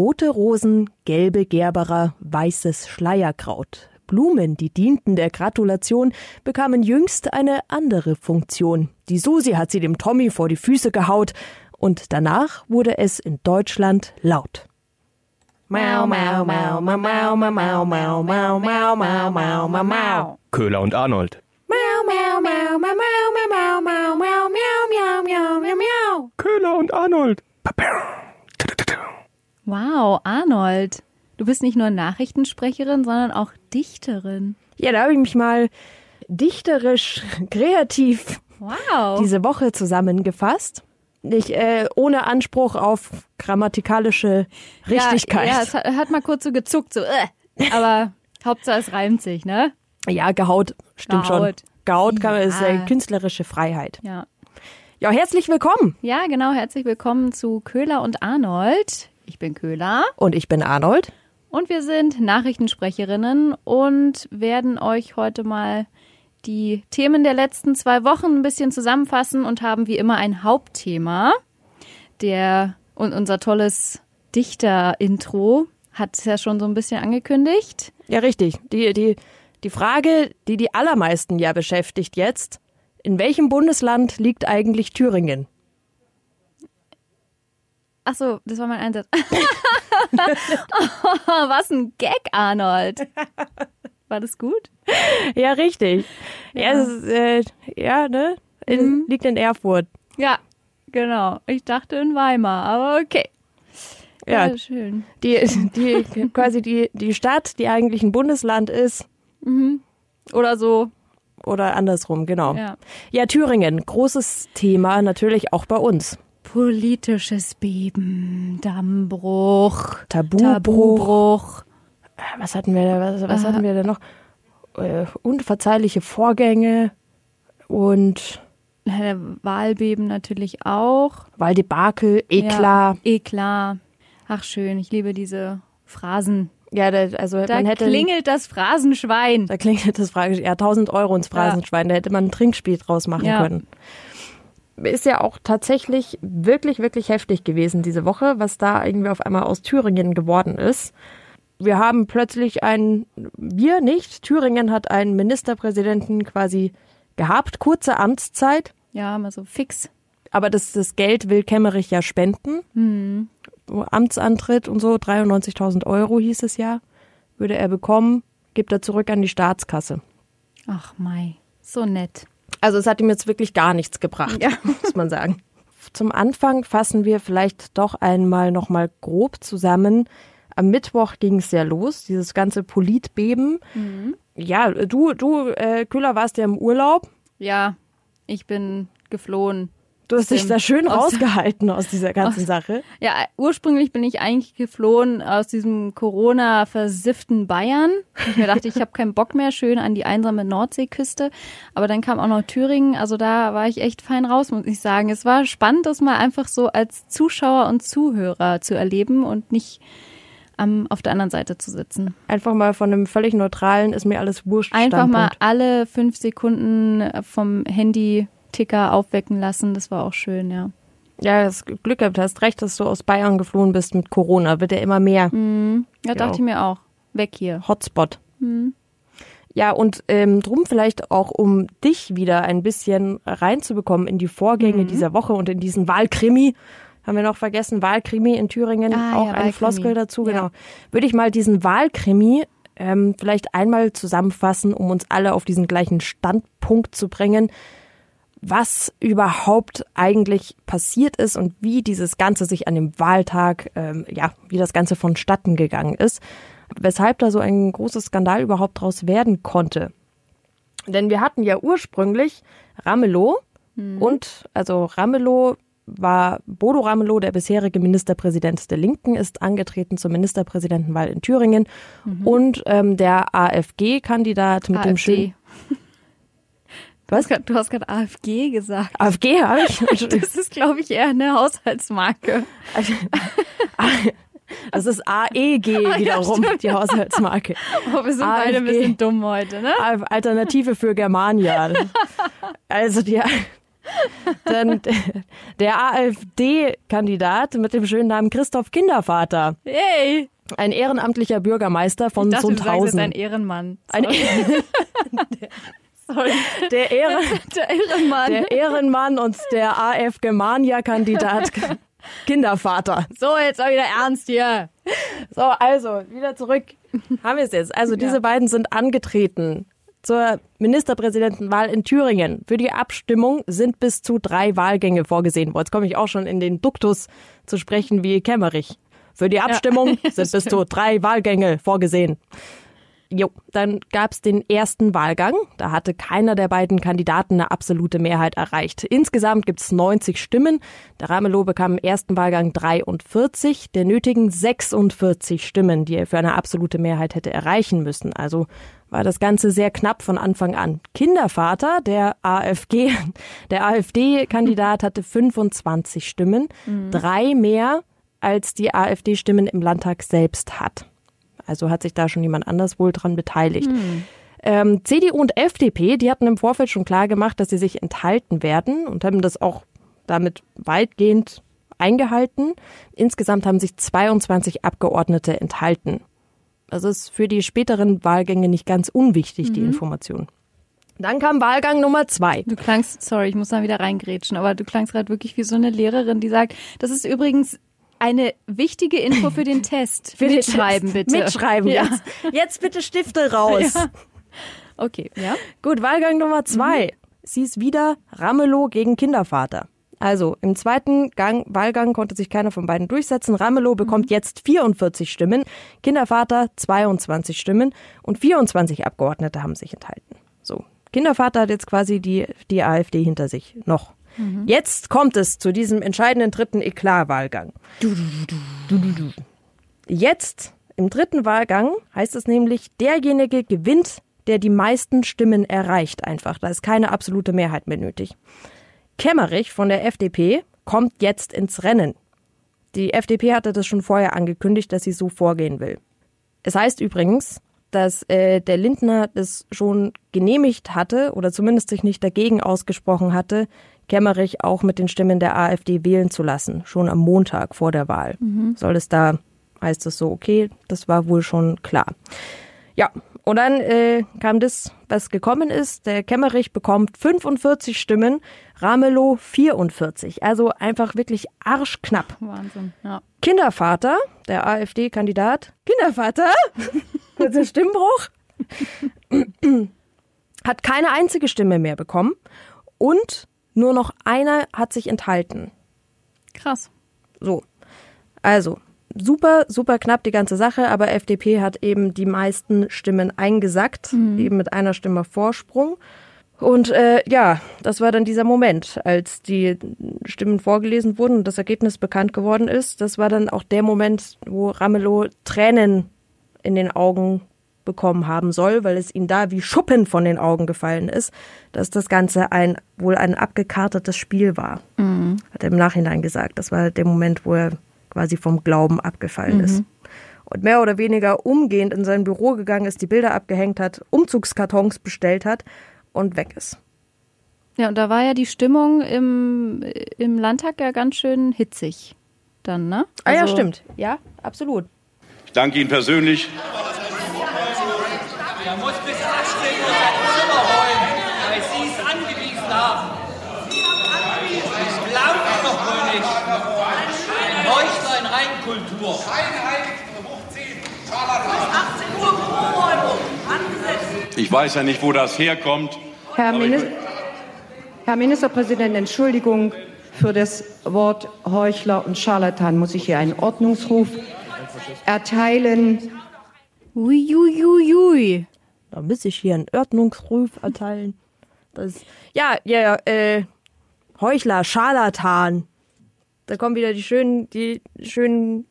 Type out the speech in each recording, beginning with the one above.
Rote Rosen, gelbe Gerberer, weißes Schleierkraut. Blumen, die dienten der Gratulation, bekamen jüngst eine andere Funktion. Die Susi hat sie dem Tommy vor die Füße gehaut und danach wurde es in Deutschland laut. Mau, mau, mau, mau, mau, mau, mau, mau, mau, mau, mau, mau, mau, mau. Köhler und Arnold. Mau, mau, mau, mau, mau, mau, mau, mau, mau, miau, miau, miau, miau, miau. Köhler und Arnold. Wow, Arnold. Du bist nicht nur Nachrichtensprecherin, sondern auch Dichterin. Ja, da habe ich mich mal dichterisch, kreativ Wow. diese Woche zusammengefasst. Nicht äh, ohne Anspruch auf grammatikalische Richtigkeit. Ja, ja es hat, hat mal kurz so gezuckt, so, äh. aber Hauptsache es reimt sich, ne? Ja, gehaut, stimmt schon. Gehaut. Gehaut kann, ist äh, Ja. künstlerische Freiheit. Ja. Ja, herzlich willkommen. Ja, genau. Herzlich willkommen zu Köhler und Arnold. Ich bin Köhler Und ich bin Arnold. und wir sind Nachrichtensprecherinnen und werden euch heute mal die Themen der letzten zwei Wochen ein bisschen zusammenfassen und haben wie immer ein Hauptthema. Der und unser tolles Dichter-Intro hat es ja schon so ein bisschen angekündigt. Ja, richtig. Die, die, die Frage, die die allermeisten ja beschäftigt jetzt, in welchem Bundesland liegt eigentlich Thüringen? Ach so, das war mein Einsatz. Was ein Gag, Arnold. War das gut? Ja, richtig. Ja, Ja. ist, äh, ja ne? In, Liegt in Erfurt. Ja, genau. Ich dachte in Weimar, aber okay. Ja, schön. die, die quasi die, die Stadt, die eigentlich ein Bundesland ist, Oder so. oder andersrum, genau. Ja. Ja, Thüringen, großes Thema natürlich auch bei uns. Politisches Beben, Dammbruch, Tabubruch. Tabubruch. Was hatten wir da, was, was hatten wir da noch? Äh, unverzeihliche Vorgänge und Äh, Wahlbeben natürlich auch. Walddebakel, Eklat. Ja, Eklat. Ach schön, ich liebe diese Phrasen. Ja, da, also Da man hätte klingelt das Phrasenschwein. da klingelt das Frage, ja, 1000 Euro ins Phrasenschwein, da hätte man ein Trinkspiel draus machen Ja. können. Ist ja auch tatsächlich wirklich, wirklich heftig gewesen diese Woche, was da irgendwie auf einmal aus Thüringen geworden ist. Wir haben plötzlich einen, wir nicht, Thüringen hat einen Ministerpräsidenten quasi gehabt, kurze Amtszeit, Ja, mal so fix. aber das, das Geld will Kemmerich ja spenden. Hm. Amtsantritt und so, 93.000 Euro hieß es ja, würde er bekommen, gibt er zurück an die Staatskasse. Ach Mai, so nett. Also es hat ihm jetzt wirklich gar nichts gebracht, Ja. muss man sagen. Zum Anfang fassen wir vielleicht doch einmal nochmal grob zusammen. Am Mittwoch ging es ja los, dieses ganze Politbeben. Mhm. Ja, du, du, äh, Kühler, warst ja im Urlaub. Ja, ich bin geflohen. Du hast dich da schön aus- rausgehalten aus dieser ganzen Sache. Ja, ursprünglich bin ich eigentlich geflohen aus diesem Corona-versifften Bayern. Ich mir dachte, ich habe keinen Bock mehr, schön an die einsame Nordseeküste. Aber dann kam auch noch Thüringen, also da war ich echt fein raus, muss ich sagen. Es war spannend, das mal einfach so als Zuschauer und Zuhörer zu erleben und nicht am, auf der anderen Seite zu sitzen. Einfach mal von einem völlig neutralen, ist mir alles wurscht. Einfach mal Standpunkt. alle fünf Sekunden vom Handy-Ticker aufwecken lassen, das war auch schön, ja. Ja, das Glück gehabt, hast recht, dass du aus Bayern geflohen bist mit Corona. Wird ja immer mehr. Ja, dachte Ja. ich mir auch. Weg hier. Hotspot. Ja, und ähm, drum vielleicht auch, um dich wieder ein bisschen reinzubekommen in die Vorgänge dieser Woche und in diesen Wahlkrimi. Haben wir noch vergessen, Wahlkrimi in Thüringen, Ah, auch ja, eine Wahlkrimi. Floskel dazu, Ja. genau. Würde ich mal diesen Wahlkrimi ähm, vielleicht einmal zusammenfassen, um uns alle auf diesen gleichen Standpunkt zu bringen, was überhaupt eigentlich passiert ist und wie dieses Ganze sich an dem Wahltag, ähm, ja, wie das Ganze vonstatten gegangen ist, weshalb da so ein großes Skandal überhaupt draus werden konnte. Denn wir hatten ja ursprünglich Ramelow und also Ramelow war Bodo Ramelow, der bisherige Ministerpräsident der Linken, ist angetreten zur Ministerpräsidentenwahl in Thüringen. Und ähm, der AfG-Kandidat mit dem schönen Was? Du hast gerade AFG gesagt. AfG habe ich. Das ist, glaube ich, eher eine Haushaltsmarke. Das ist AEG wiederum, stimmt, die Haushaltsmarke. Aber wir sind beide ein AfG. bisschen dumm heute, ne? Alternative für Germania. Also die, Dann der AfD-Kandidat mit dem schönen Namen Christoph Kindervater. Hey! Ein ehrenamtlicher Bürgermeister von Ich dachte, du sagst jetzt Sundhausen. ein Ehrenmann. Ein Sorry. der, Ehren, Der Ehrenmann. der Ehrenmann und der AF-Germania-Kandidat Kindervater. so, jetzt mal wieder ernst hier. So, also, wieder zurück. Haben wir es jetzt. Also, diese beiden sind angetreten zur Ministerpräsidentenwahl in Thüringen. Für die Abstimmung sind bis zu drei Wahlgänge vorgesehen. Boah, Jetzt komme ich auch schon in den Duktus zu sprechen wie Kemmerich. Für die Abstimmung sind bis zu drei Wahlgänge vorgesehen. Jo, dann gab's den ersten Wahlgang. Da hatte keiner der beiden Kandidaten eine absolute Mehrheit erreicht. Insgesamt gibt's 90 Stimmen. Der Ramelow bekam im ersten Wahlgang 43 der nötigen 46 Stimmen, die er für eine absolute Mehrheit hätte erreichen müssen. Also war das Ganze sehr knapp von Anfang an. Kindervater, der AfG, der AfD-Kandidat hatte 25 Stimmen, drei mehr als die AfD-Stimmen im Landtag selbst hat. Also hat sich da schon jemand anders wohl dran beteiligt. Ähm, CDU und FDP, die hatten im Vorfeld schon klar gemacht, dass sie sich enthalten werden und haben das auch damit weitgehend eingehalten. Insgesamt haben sich 22 Abgeordnete enthalten. Das ist für die späteren Wahlgänge nicht ganz unwichtig, die Information. Dann kam Wahlgang Nummer zwei. Du klangst, sorry, ich muss da wieder reingrätschen, aber du klangst gerade wirklich wie so eine Lehrerin, die sagt, das ist übrigens eine wichtige Info für den Test. Für den Mitschreiben, Test. bitte. Mitschreiben, Ja. jetzt. Jetzt bitte Stifte raus. Ja. Okay, ja. Gut, Wahlgang Nummer zwei. Es hieß wieder Ramelow gegen Kindervater. Also im zweiten Gang, Wahlgang konnte sich keiner von beiden durchsetzen. Ramelow bekommt jetzt 44 Stimmen, Kindervater 22 Stimmen und 24 Abgeordnete haben sich enthalten. So, Kindervater hat jetzt quasi die, die AfD hinter sich noch. Jetzt kommt es zu diesem entscheidenden dritten Eklat-Wahlgang. Jetzt im dritten Wahlgang heißt es nämlich, derjenige gewinnt, der die meisten Stimmen erreicht einfach. Da ist keine absolute Mehrheit mehr nötig. Kemmerich von der FDP kommt jetzt ins Rennen. Die FDP hatte das schon vorher angekündigt, dass sie so vorgehen will. Es heißt übrigens, dass äh, der Lindner das schon genehmigt hatte oder zumindest sich nicht dagegen ausgesprochen hatte, Kemmerich auch mit den Stimmen der AfD wählen zu lassen, schon am Montag vor der Wahl. Soll es da, heißt es so, okay, das war wohl schon klar. Ja, und dann äh, kam das, was gekommen ist. Der Kemmerich bekommt 45 Stimmen, Ramelow 44. Also einfach wirklich arschknapp. Wahnsinn, ja. Kindervater, der AfD-Kandidat, Kindervater, kurzer Stimmbruch, hat keine einzige Stimme mehr bekommen und nur noch einer hat sich enthalten. Krass. So. Also, super, super knapp die ganze Sache, aber FDP hat eben die meisten Stimmen eingesackt, eben mit einer Stimme Vorsprung. Und äh, ja, das war dann dieser Moment, als die Stimmen vorgelesen wurden und das Ergebnis bekannt geworden ist. Das war dann auch der Moment, wo Ramelow Tränen in den Augen bekommen haben soll, weil es ihm da wie Schuppen von den Augen gefallen ist, dass das Ganze ein wohl ein abgekartetes Spiel war. Hat er im Nachhinein gesagt. Das war der Moment, wo er quasi vom Glauben abgefallen ist. Und mehr oder weniger umgehend in sein Büro gegangen ist, die Bilder abgehängt hat, Umzugskartons bestellt hat und weg ist. Ja, und da war ja die Stimmung im, im Landtag ja ganz schön hitzig. Dann, ne? Ah ja, Also- stimmt. Ja, absolut. Ich danke Ihnen persönlich. Er muss bis 18 Uhr sein Zimmer räumen, weil Sie es angewiesen haben. Ich glaube es doch wohl nicht. Ein Heuchler in Reinkultur. Ich weiß ja nicht, wo das herkommt. Herr, Minis Herr Ministerpräsident, Entschuldigung für das Wort Heuchler und Scharlatan. Muss ich hier einen Ordnungsruf erteilen? Uiuiui. Da muss ich hier einen Ordnungsruf erteilen. Das, ja, ja, ja, äh, Heuchler, Scharlatan. Da kommen wieder die schönen, die schönen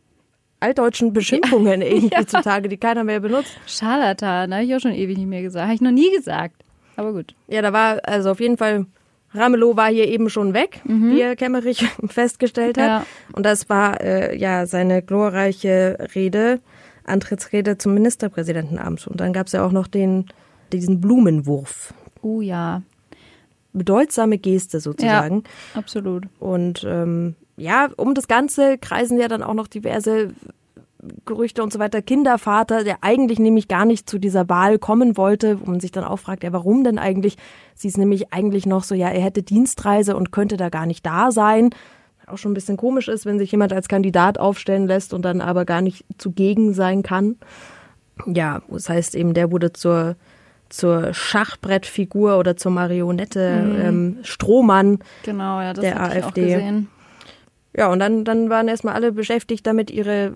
altdeutschen Beschimpfungen irgendwie zutage, die keiner mehr benutzt. Scharlatan, habe ich auch schon ewig nicht mehr gesagt. Habe ich noch nie gesagt. Aber gut. Ja, da war also auf jeden Fall Ramelow war hier eben schon weg, wie Herr Kemmerich festgestellt hat. Ja. Und das war äh, ja seine glorreiche Rede, Antrittsrede zum Ministerpräsidentenamt. Und dann gab es ja auch noch den diesen Blumenwurf. Oh ja. bedeutsame Geste sozusagen. Ja, absolut. Und ähm, ja, um das Ganze kreisen ja dann auch noch diverse Gerüchte und so weiter. Kindervater, der eigentlich nämlich gar nicht zu dieser Wahl kommen wollte, wo man sich dann auch fragt, ja, warum denn eigentlich? Sie ist nämlich eigentlich noch so, ja, er hätte Dienstreise und könnte da gar nicht da sein. Auch schon ein bisschen komisch ist, wenn sich jemand als Kandidat aufstellen lässt und dann aber gar nicht zugegen sein kann. Ja, das heißt eben, der wurde zur, zur Schachbrettfigur oder zur Marionette mhm. ähm, Strohmann genau, ja, das der AfD. Ja, und dann, dann waren erstmal alle beschäftigt damit, ihre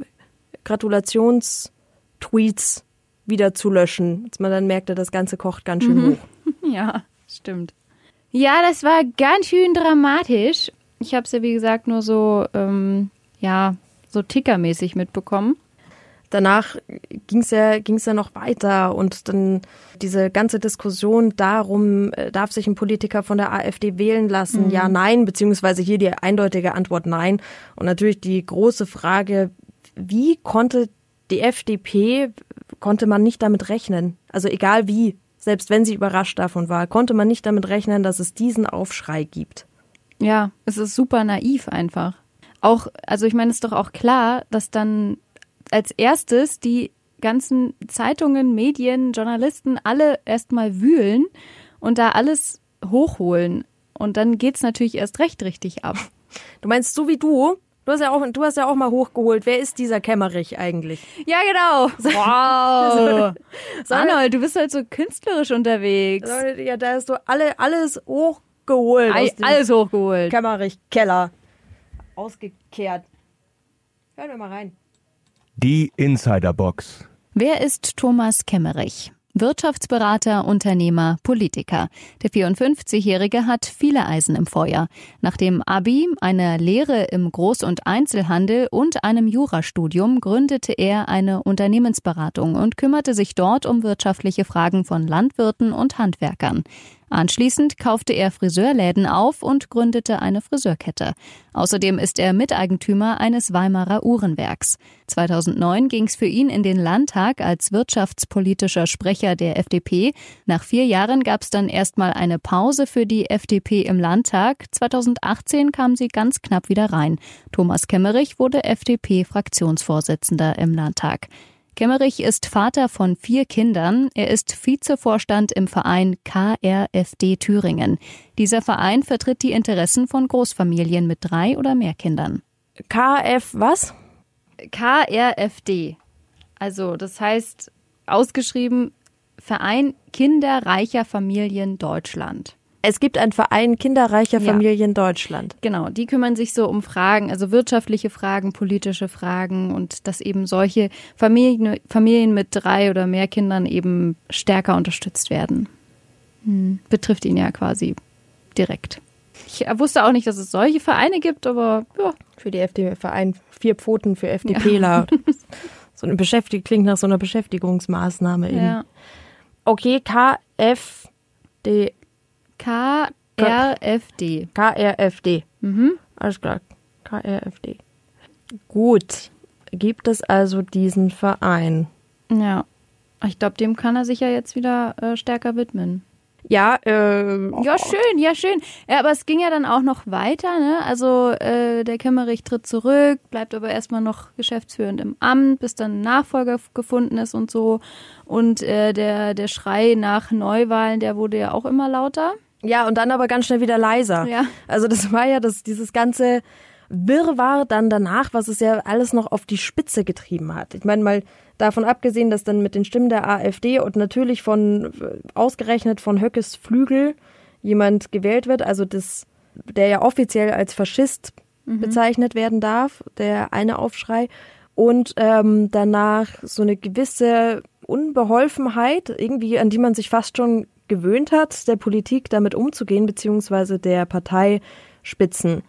Gratulationstweets wieder zu löschen. Als man dann merkte, das Ganze kocht ganz schön mhm. hoch. Ja, stimmt. Ja, das war ganz schön dramatisch. Ich habe es ja, wie gesagt, nur so, ähm, ja, so tickermäßig mitbekommen. Danach ging es ja, ging's ja noch weiter und dann diese ganze Diskussion darum, äh, darf sich ein Politiker von der AfD wählen lassen? Mhm. Ja, nein, beziehungsweise hier die eindeutige Antwort nein. Und natürlich die große Frage, wie konnte die FDP, konnte man nicht damit rechnen? Also egal wie, selbst wenn sie überrascht davon war, konnte man nicht damit rechnen, dass es diesen Aufschrei gibt. Ja, es ist super naiv einfach. Auch, also ich meine, es ist doch auch klar, dass dann als erstes die ganzen Zeitungen, Medien, Journalisten alle erstmal wühlen und da alles hochholen. Und dann geht's natürlich erst recht richtig ab. Du meinst so wie du, Du hast ja auch, du hast ja auch mal hochgeholt. Wer ist dieser Kämmerich eigentlich? Ja, genau. Wow. Arnold, du bist halt so künstlerisch unterwegs. Ja, da hast du alle, alles hochgeholt. All, alles hochgeholt. Kämmerich, Keller. Ausgekehrt. Hören wir mal rein. Die Insiderbox. Wer ist Thomas Kemmerich? Wirtschaftsberater, Unternehmer, Politiker. Der 54-Jährige hat viele Eisen im Feuer. Nach dem Abi, einer Lehre im Groß- und Einzelhandel und einem Jurastudium gründete er eine Unternehmensberatung und kümmerte sich dort um wirtschaftliche Fragen von Landwirten und Handwerkern. Anschließend kaufte er Friseurläden auf und gründete eine Friseurkette. Außerdem ist er Miteigentümer eines Weimarer Uhrenwerks. 2009 ging es für ihn in den Landtag als wirtschaftspolitischer Sprecher der FDP. Nach vier Jahren gab es dann erstmal eine Pause für die FDP im Landtag. 2018 kam sie ganz knapp wieder rein. Thomas Kemmerich wurde FDP-Fraktionsvorsitzender im Landtag. Kemmerich ist Vater von vier Kindern. Er ist Vizevorstand im Verein KRFD Thüringen. Dieser Verein vertritt die Interessen von Großfamilien mit drei oder mehr Kindern. KF was? KRFD. Also, das heißt ausgeschrieben Verein Kinderreicher Familien Deutschland. Es gibt einen Verein kinderreicher Familien ja. Deutschland. Genau, die kümmern sich so um Fragen, also wirtschaftliche Fragen, politische Fragen und dass eben solche Familien, Familien mit drei oder mehr Kindern eben stärker unterstützt werden. Hm. Betrifft ihn ja quasi direkt. Ich wusste auch nicht, dass es solche Vereine gibt, aber ja. Für die FDP, Verein Vier Pfoten für FDPler. Ja. so eine Beschäftigung klingt nach so einer Beschäftigungsmaßnahme. Ja. Okay, KFD KRFD. KRFD. Mhm. Alles klar. KRFD. Gut. Gibt es also diesen Verein? Ja. Ich glaube, dem kann er sich ja jetzt wieder äh, stärker widmen. Ja, äh, ja, schön, ja, schön. Ja, aber es ging ja dann auch noch weiter, ne? Also äh, der Kemmerich tritt zurück, bleibt aber erstmal noch geschäftsführend im Amt, bis dann ein Nachfolger gefunden ist und so. Und äh, der, der Schrei nach Neuwahlen, der wurde ja auch immer lauter. Ja, und dann aber ganz schnell wieder leiser. Ja. Also das war ja das, dieses ganze Wirrwarr dann danach, was es ja alles noch auf die Spitze getrieben hat. Ich meine mal davon abgesehen, dass dann mit den Stimmen der AfD und natürlich von ausgerechnet von Höckes Flügel jemand gewählt wird, also das, der ja offiziell als Faschist mhm. bezeichnet werden darf, der eine Aufschrei und ähm, danach so eine gewisse Unbeholfenheit, irgendwie an die man sich fast schon gewöhnt hat, der Politik damit umzugehen, beziehungsweise der Parteispitzen.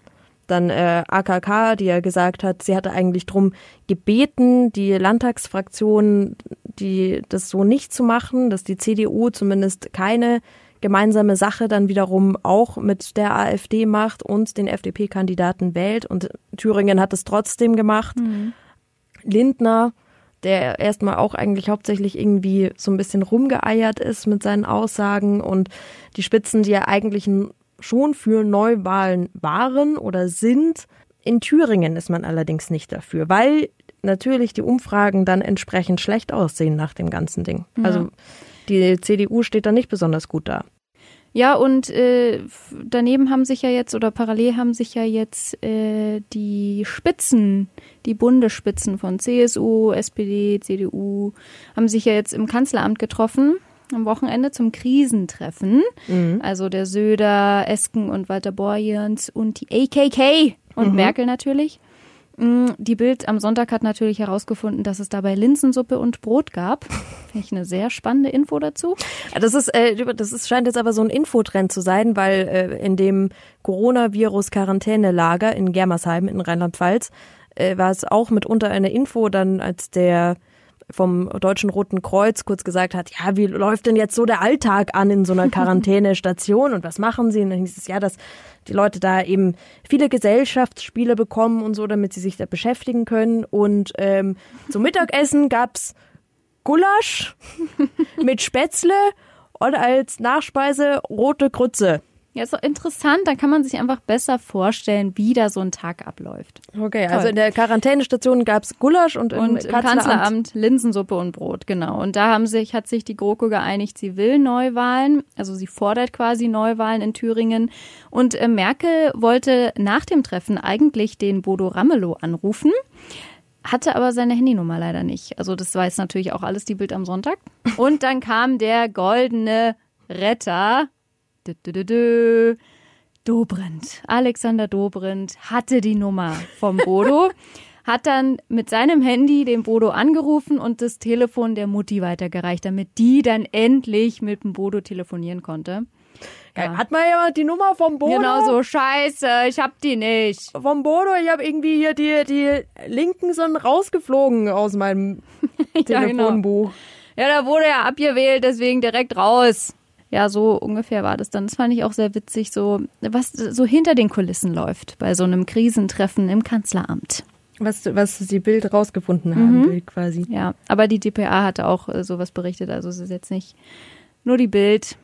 Dann äh, AKK, die ja gesagt hat, sie hatte eigentlich drum gebeten, die Landtagsfraktion, die das so nicht zu machen, dass die CDU zumindest keine gemeinsame Sache dann wiederum auch mit der AfD macht und den FDP-Kandidaten wählt. Und Thüringen hat es trotzdem gemacht. Mhm. Lindner der erstmal auch eigentlich hauptsächlich irgendwie so ein bisschen rumgeeiert ist mit seinen Aussagen und die Spitzen, die ja eigentlich schon für Neuwahlen waren oder sind. In Thüringen ist man allerdings nicht dafür, weil natürlich die Umfragen dann entsprechend schlecht aussehen nach dem ganzen Ding. Ja. Also die CDU steht da nicht besonders gut da. Ja, und äh, daneben haben sich ja jetzt oder parallel haben sich ja jetzt äh, die Spitzen, die Bundesspitzen von CSU, SPD, CDU, haben sich ja jetzt im Kanzleramt getroffen am Wochenende zum Krisentreffen. Mhm. Also der Söder, Esken und Walter Borjans und die AKK und mhm. Merkel natürlich. Mm, die Bild am Sonntag hat natürlich herausgefunden, dass es dabei Linsensuppe und Brot gab. Finde ich eine sehr spannende Info dazu. Das ist, äh, das ist, scheint jetzt aber so ein Infotrend zu sein, weil äh, in dem Coronavirus-Quarantänelager in Germersheim in Rheinland-Pfalz äh, war es auch mitunter eine Info, dann als der vom Deutschen Roten Kreuz kurz gesagt hat, ja, wie läuft denn jetzt so der Alltag an in so einer Quarantänestation und was machen sie? Und dann hieß es, ja, dass die Leute da eben viele Gesellschaftsspiele bekommen und so, damit sie sich da beschäftigen können. Und ähm, zum Mittagessen gab's Gulasch mit Spätzle und als Nachspeise rote Krütze. Ja, ist doch interessant. Da kann man sich einfach besser vorstellen, wie da so ein Tag abläuft. Okay, Toll. also in der Quarantänestation gab's Gulasch und, und im, Kanzleramt, Kanzleramt Linsensuppe und Brot, genau. Und da haben sich, hat sich die GroKo geeinigt, sie will Neuwahlen, also sie fordert quasi Neuwahlen in Thüringen. Und äh, Merkel wollte nach dem Treffen eigentlich den Bodo Ramelow anrufen hatte aber seine Handynummer leider nicht. Also das weiß natürlich auch alles die Bild am Sonntag. Und dann kam der goldene Retter Dobrindt. Alexander Dobrindt hatte die Nummer vom Bodo, hat dann mit seinem Handy den Bodo angerufen und das Telefon der Mutti weitergereicht, damit die dann endlich mit dem Bodo telefonieren konnte. Ja. Hat man ja die Nummer vom Bodo? Genau so, scheiße, ich hab die nicht. Vom Bodo, ich hab irgendwie hier die, die Linken sind rausgeflogen aus meinem ja, genau. Telefonbuch. Genau. Ja, da wurde er abgewählt, deswegen direkt raus. Ja, so ungefähr war das dann. Das fand ich auch sehr witzig, so was so hinter den Kulissen läuft bei so einem Krisentreffen im Kanzleramt. Was, was die Bild rausgefunden haben, mhm. Bild quasi. Ja, aber die DPA hatte auch äh, sowas berichtet, also es ist jetzt nicht nur die Bild.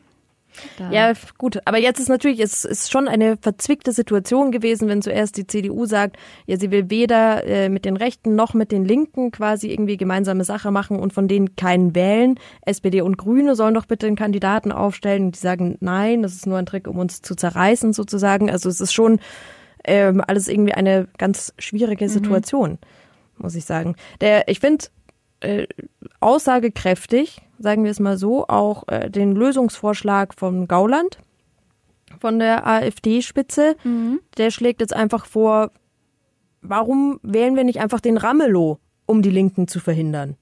Da. Ja, gut. Aber jetzt ist natürlich, es ist schon eine verzwickte Situation gewesen, wenn zuerst die CDU sagt, ja, sie will weder äh, mit den Rechten noch mit den Linken quasi irgendwie gemeinsame Sache machen und von denen keinen wählen. SPD und Grüne sollen doch bitte einen Kandidaten aufstellen. Und die sagen, nein, das ist nur ein Trick, um uns zu zerreißen sozusagen. Also es ist schon ähm, alles irgendwie eine ganz schwierige mhm. Situation, mhm. muss ich sagen. Der, ich finde, äh, aussagekräftig, sagen wir es mal so, auch äh, den Lösungsvorschlag von Gauland, von der AfD-Spitze. Mhm. Der schlägt jetzt einfach vor, warum wählen wir nicht einfach den Ramelow, um die Linken zu verhindern?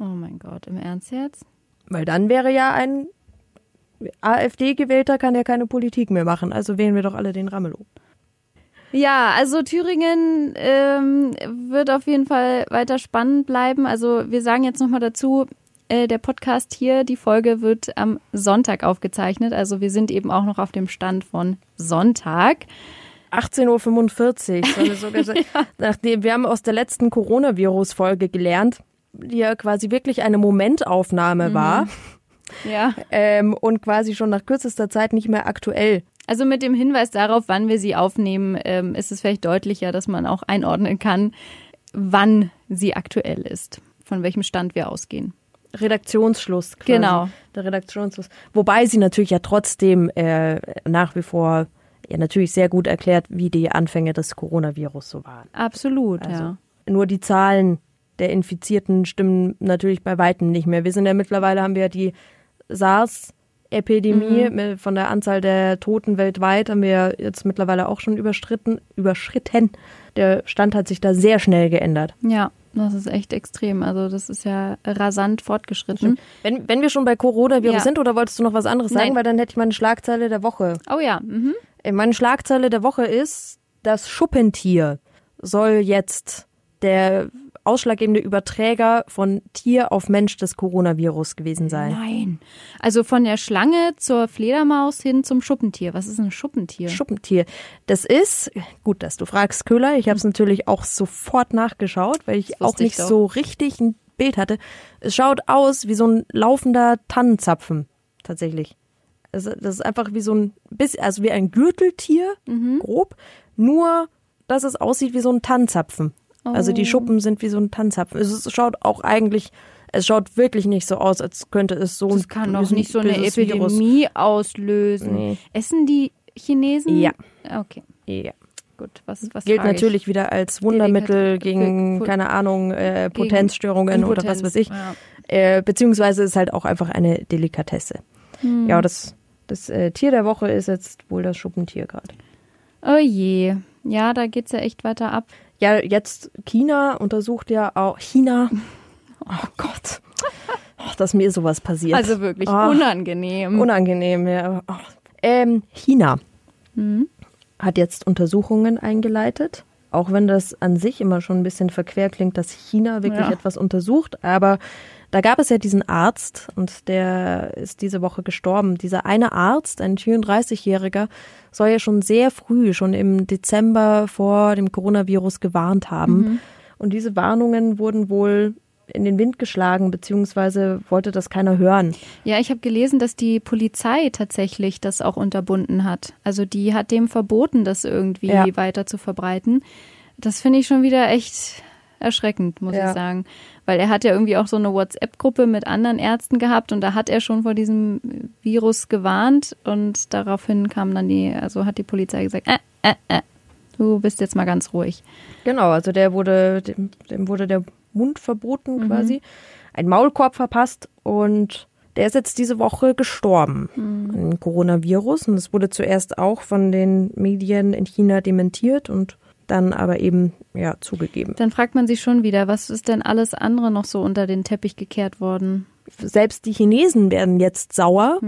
Oh mein Gott, im Ernst jetzt? Weil dann wäre ja ein AfD-Gewählter kann ja keine Politik mehr machen, also wählen wir doch alle den Ramelow. Ja, also Thüringen ähm, wird auf jeden Fall weiter spannend bleiben. Also wir sagen jetzt nochmal dazu, äh, der Podcast hier, die Folge wird am Sonntag aufgezeichnet. Also wir sind eben auch noch auf dem Stand von Sonntag. 18.45 Uhr. Ja. nachdem, wir haben aus der letzten Coronavirus-Folge gelernt, die ja quasi wirklich eine Momentaufnahme mhm. war. Ja. Ähm, und quasi schon nach kürzester Zeit nicht mehr aktuell. Also mit dem Hinweis darauf, wann wir sie aufnehmen, ähm, ist es vielleicht deutlicher, dass man auch einordnen kann, wann sie aktuell ist, von welchem Stand wir ausgehen. Redaktionsschluss. Quasi. Genau. Der Redaktionsschluss. Wobei sie natürlich ja trotzdem äh, nach wie vor ja natürlich sehr gut erklärt, wie die Anfänge des Coronavirus so waren. Absolut, also, ja. Nur die Zahlen der Infizierten stimmen natürlich bei weitem nicht mehr. Wir sind ja mittlerweile haben wir die SARS Epidemie mhm. von der Anzahl der Toten weltweit haben wir jetzt mittlerweile auch schon überschritten, überschritten. Der Stand hat sich da sehr schnell geändert. Ja, das ist echt extrem. Also das ist ja rasant fortgeschritten. Wenn, wenn wir schon bei Coronavirus ja. sind, oder wolltest du noch was anderes sagen? Nein. Weil dann hätte ich meine Schlagzeile der Woche. Oh ja. Mhm. Äh, meine Schlagzeile der Woche ist, das Schuppentier soll jetzt der ausschlaggebende Überträger von Tier auf Mensch des Coronavirus gewesen sein. Nein. Also von der Schlange zur Fledermaus hin zum Schuppentier. Was ist ein Schuppentier? Schuppentier. Das ist, gut, dass du fragst, Köhler. Ich habe es natürlich auch sofort nachgeschaut, weil ich auch ich nicht doch. so richtig ein Bild hatte. Es schaut aus wie so ein laufender Tannenzapfen, tatsächlich. Also das ist einfach wie so ein bisschen, also wie ein Gürteltier, Mhm. grob, nur dass es aussieht wie so ein Tannenzapfen. Also Oh. die Schuppen sind wie so ein Tannenzapfen. Es schaut auch eigentlich, es schaut wirklich nicht so aus, als könnte es so das ein kann doch nicht so eine böses Virus- Epidemie auslösen. Nee. Essen die Chinesen? Ja. Okay, Ja. gut. Was, was gilt frage ich? natürlich wieder als Wundermittel gegen, keine Ahnung, äh, Potenzstörungen oder Impotenz, was weiß ich. ja. Äh, beziehungsweise ist halt auch einfach eine Delikatesse. Hm. Ja, das, das äh, Tier der Woche ist jetzt wohl das Schuppentier gerade. Oh je. Ja, da geht's ja echt weiter ab. Ja, jetzt China untersucht ja auch China. Oh Gott. Ach, dass mir sowas passiert. Also wirklich Ah, unangenehm. Unangenehm, ja. Ähm, China Mhm. hat jetzt Untersuchungen eingeleitet. Auch wenn das an sich immer schon ein bisschen verquer klingt, dass China wirklich Ja. etwas untersucht. Aber da gab es ja diesen Arzt und der ist diese Woche gestorben. Dieser eine Arzt, ein 34-Jähriger, soll ja schon sehr früh, schon im Dezember vor dem Coronavirus gewarnt haben. Und diese Warnungen wurden wohl in den Wind geschlagen, beziehungsweise wollte das keiner hören. Ja, ich habe gelesen, dass die Polizei tatsächlich das auch unterbunden hat. Also die hat dem verboten, das irgendwie Ja. weiter zu verbreiten. Das finde ich schon wieder echt erschreckend, muss Ja. ich sagen. Weil er hat ja irgendwie auch so eine WhatsApp-Gruppe mit anderen Ärzten gehabt und da hat er schon vor diesem Virus gewarnt und daraufhin kam dann die, also hat die Polizei gesagt, äh, äh, äh, du bist jetzt mal ganz ruhig. Genau, also der wurde, dem, dem wurde der Mund verboten quasi, ein Maulkorb verpasst und der ist jetzt diese Woche gestorben an dem Coronavirus und es wurde zuerst auch von den Medien in China dementiert und dann aber eben ja zugegeben. Dann fragt man sich schon wieder, was ist denn alles andere noch so unter den Teppich gekehrt worden? Selbst die Chinesen werden jetzt sauer,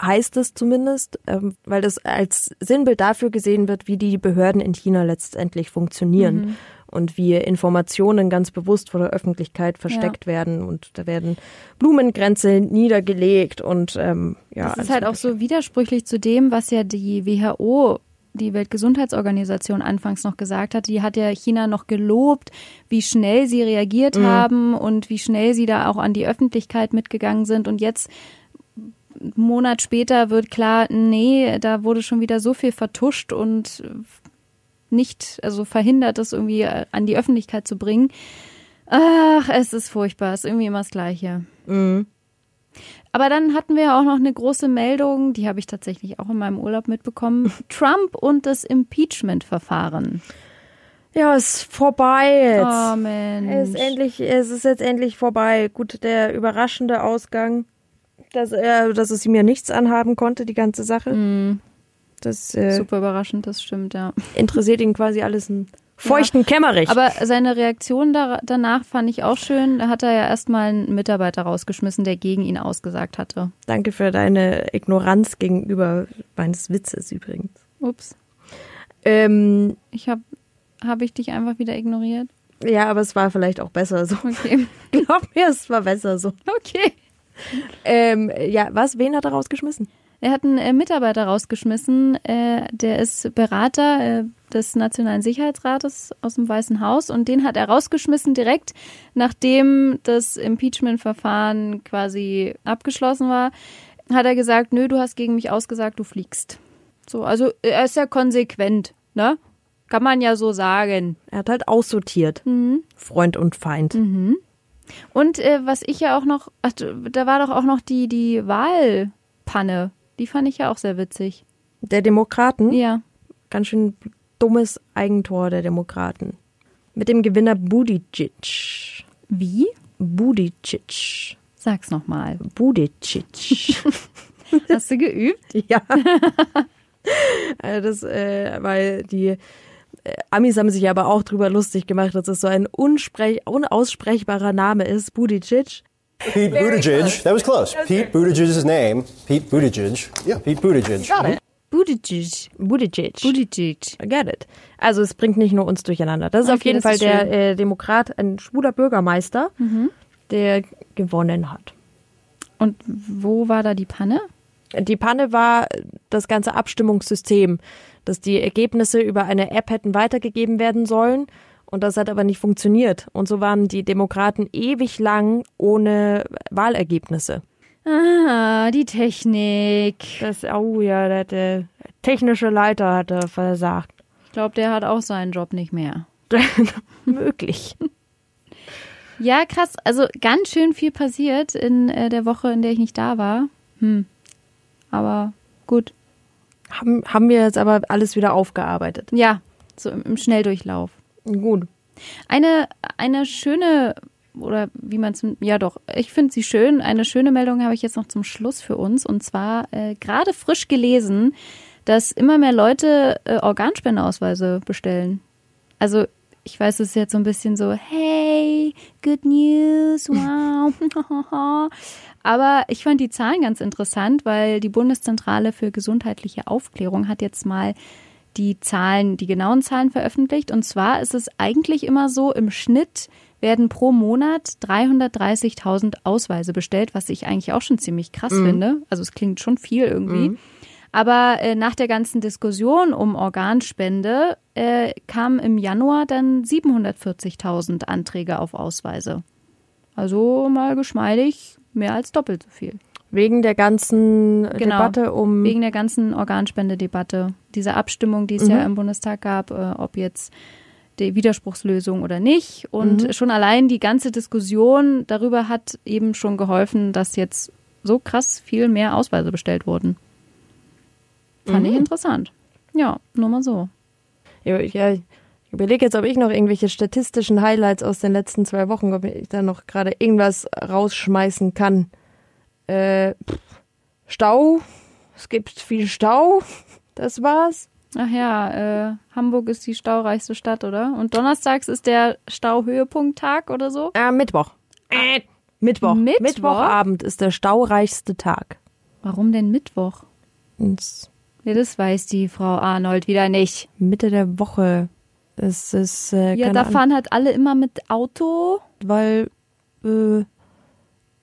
heißt es zumindest, ähm, weil das als Sinnbild dafür gesehen wird, wie die Behörden in China letztendlich funktionieren. Und wie Informationen ganz bewusst vor der Öffentlichkeit versteckt werden und da werden Blumengrenze niedergelegt und ähm, ja. Das ist halt auch so widersprüchlich zu dem, was ja die WHO, die Weltgesundheitsorganisation, anfangs noch gesagt hat. Die hat ja China noch gelobt, wie schnell sie reagiert haben und wie schnell sie da auch an die Öffentlichkeit mitgegangen sind. Und jetzt, einen Monat später, wird klar, nee, da wurde schon wieder so viel vertuscht und nicht, also verhindert, das irgendwie äh, an die Öffentlichkeit zu bringen. Ach, es ist furchtbar, es ist irgendwie immer das Gleiche. Mhm. Aber dann hatten wir auch noch eine große Meldung, die habe ich tatsächlich auch in meinem Urlaub mitbekommen. Trump und das Impeachment-Verfahren. Ja, ist vorbei jetzt. Oh Es Mensch. ist endlich, es ist jetzt endlich vorbei. Gut, der überraschende Ausgang, dass er, dass es ihm ja nichts anhaben konnte, die ganze Sache. Das äh, Super überraschend, das stimmt, ja. interessiert ihn quasi alles einen feuchten Kämmerich. Aber seine Reaktion da, danach fand ich auch schön. Da hat er ja erstmal einen Mitarbeiter rausgeschmissen, der gegen ihn ausgesagt hatte. Danke für deine Ignoranz gegenüber meines Witzes übrigens. Ups. Ähm, Ich habe hab ich dich einfach wieder ignoriert. ja, aber es war vielleicht auch besser so. Okay. Glaub mir, es war besser so. Okay. Ähm, ja, was? Wen hat er rausgeschmissen? Er hat einen äh, Mitarbeiter rausgeschmissen, äh, der ist Berater äh, des Nationalen Sicherheitsrates aus dem Weißen Haus und den hat er rausgeschmissen direkt, nachdem das Impeachment-Verfahren quasi abgeschlossen war, hat er gesagt, nö, du hast gegen mich ausgesagt, du fliegst. So, also er ist ja konsequent, ne? Kann man ja so sagen. Er hat halt aussortiert. Freund und Feind. Und äh, was ich ja auch noch, ach, da war doch auch noch die, die Wahlpanne. Die fand ich ja auch sehr witzig. Der Demokraten. Ja. Ganz schön dummes Eigentor der Demokraten. Mit dem Gewinner Budicic. Wie? Budicic. Sag's nochmal. Budicic. Hast du geübt? ja. Äh, das, äh, weil die äh, Amis haben sich aber auch drüber lustig gemacht, dass es so ein unaussprechbarer Name ist. Budicic. Pete Buttigieg. That was close. Pete Buttigieg's name. Pete Buttigieg. Yeah. Pete Buttigieg. Got it. Buttigieg. Buttigieg. Buttigieg. Get it. Also es bringt nicht nur uns durcheinander. Das ist auf Okay, jeden das Fall der äh, Demokrat, ein schwuler Bürgermeister, der gewonnen hat. Und wo war da die Panne? Die Panne war das ganze Abstimmungssystem, dass die Ergebnisse über eine App hätten weitergegeben werden sollen. Und das hat aber nicht funktioniert. Und so waren die Demokraten ewig lang ohne Wahlergebnisse. Ah, die Technik. Das, oh ja, der, der technische Leiter hatte versagt. Ich glaube, der hat auch seinen Job nicht mehr. Möglich. Ja, krass. Also ganz schön viel passiert in äh, der Woche, in der ich nicht da war. Hm. Aber gut. Haben, haben wir jetzt aber alles wieder aufgearbeitet. Ja, so im, im Schnelldurchlauf. Gut. Eine, eine schöne, oder wie man es, ja doch, ich finde sie schön. Eine schöne Meldung habe ich jetzt noch zum Schluss für uns. Und zwar äh, gerade frisch gelesen, dass immer mehr Leute äh, Organspendeausweise bestellen. Also ich weiß, es ist jetzt so ein bisschen so, hey, good news, wow. Aber ich fand die Zahlen ganz interessant, weil die Bundeszentrale für gesundheitliche Aufklärung hat jetzt mal die Zahlen, die genauen Zahlen veröffentlicht. Und zwar ist es eigentlich immer so, im Schnitt werden pro Monat 330.000 Ausweise bestellt, was ich eigentlich auch schon ziemlich krass finde. Also es klingt schon viel irgendwie. Aber äh, nach der ganzen Diskussion um Organspende äh, kamen im Januar dann 740.000 Anträge auf Ausweise. Also mal geschmeidig mehr als doppelt so viel. Wegen der ganzen Genau. Debatte um. Wegen der ganzen Organspendedebatte, dieser Abstimmung, die es ja im Bundestag gab, äh, ob jetzt die Widerspruchslösung oder nicht. Und schon allein die ganze Diskussion darüber hat eben schon geholfen, dass jetzt so krass viel mehr Ausweise bestellt wurden. Fand ich interessant. Ja, nur mal so. Ja, ja, ich überlege jetzt, ob ich noch irgendwelche statistischen Highlights aus den letzten zwei Wochen, ob ich da noch gerade irgendwas rausschmeißen kann. Äh, Stau. Es gibt viel Stau. Das war's. Ach ja, äh, Hamburg ist die staureichste Stadt, oder? Und donnerstags ist der Stauhöhepunkttag oder so? Äh, Mittwoch. Äh, Mittwoch. Mittwoch? Mittwochabend ist der staureichste Tag. Warum denn Mittwoch? Und s- Ja, das weiß die Frau Arnold wieder nicht. Mitte der Woche. Es ist, äh, Ja, da fahren halt alle immer mit Auto, weil, äh,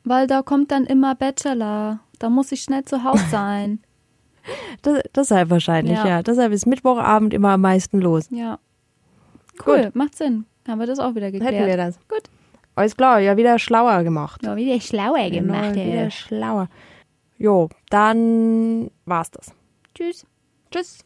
weil da kommt dann immer Bachelor. Da muss ich schnell zu Hause sein. das, deshalb wahrscheinlich, Ja. ja. Deshalb ist Mittwochabend immer am meisten los. ja. Cool, macht Sinn. Haben wir das auch wieder geklärt. Hätten wir das. Gut. Alles klar, ja, wieder schlauer gemacht. Ja, wieder schlauer gemacht. Genau, wieder schlauer. Jo, dann war's das. Tschüss. Tschüss.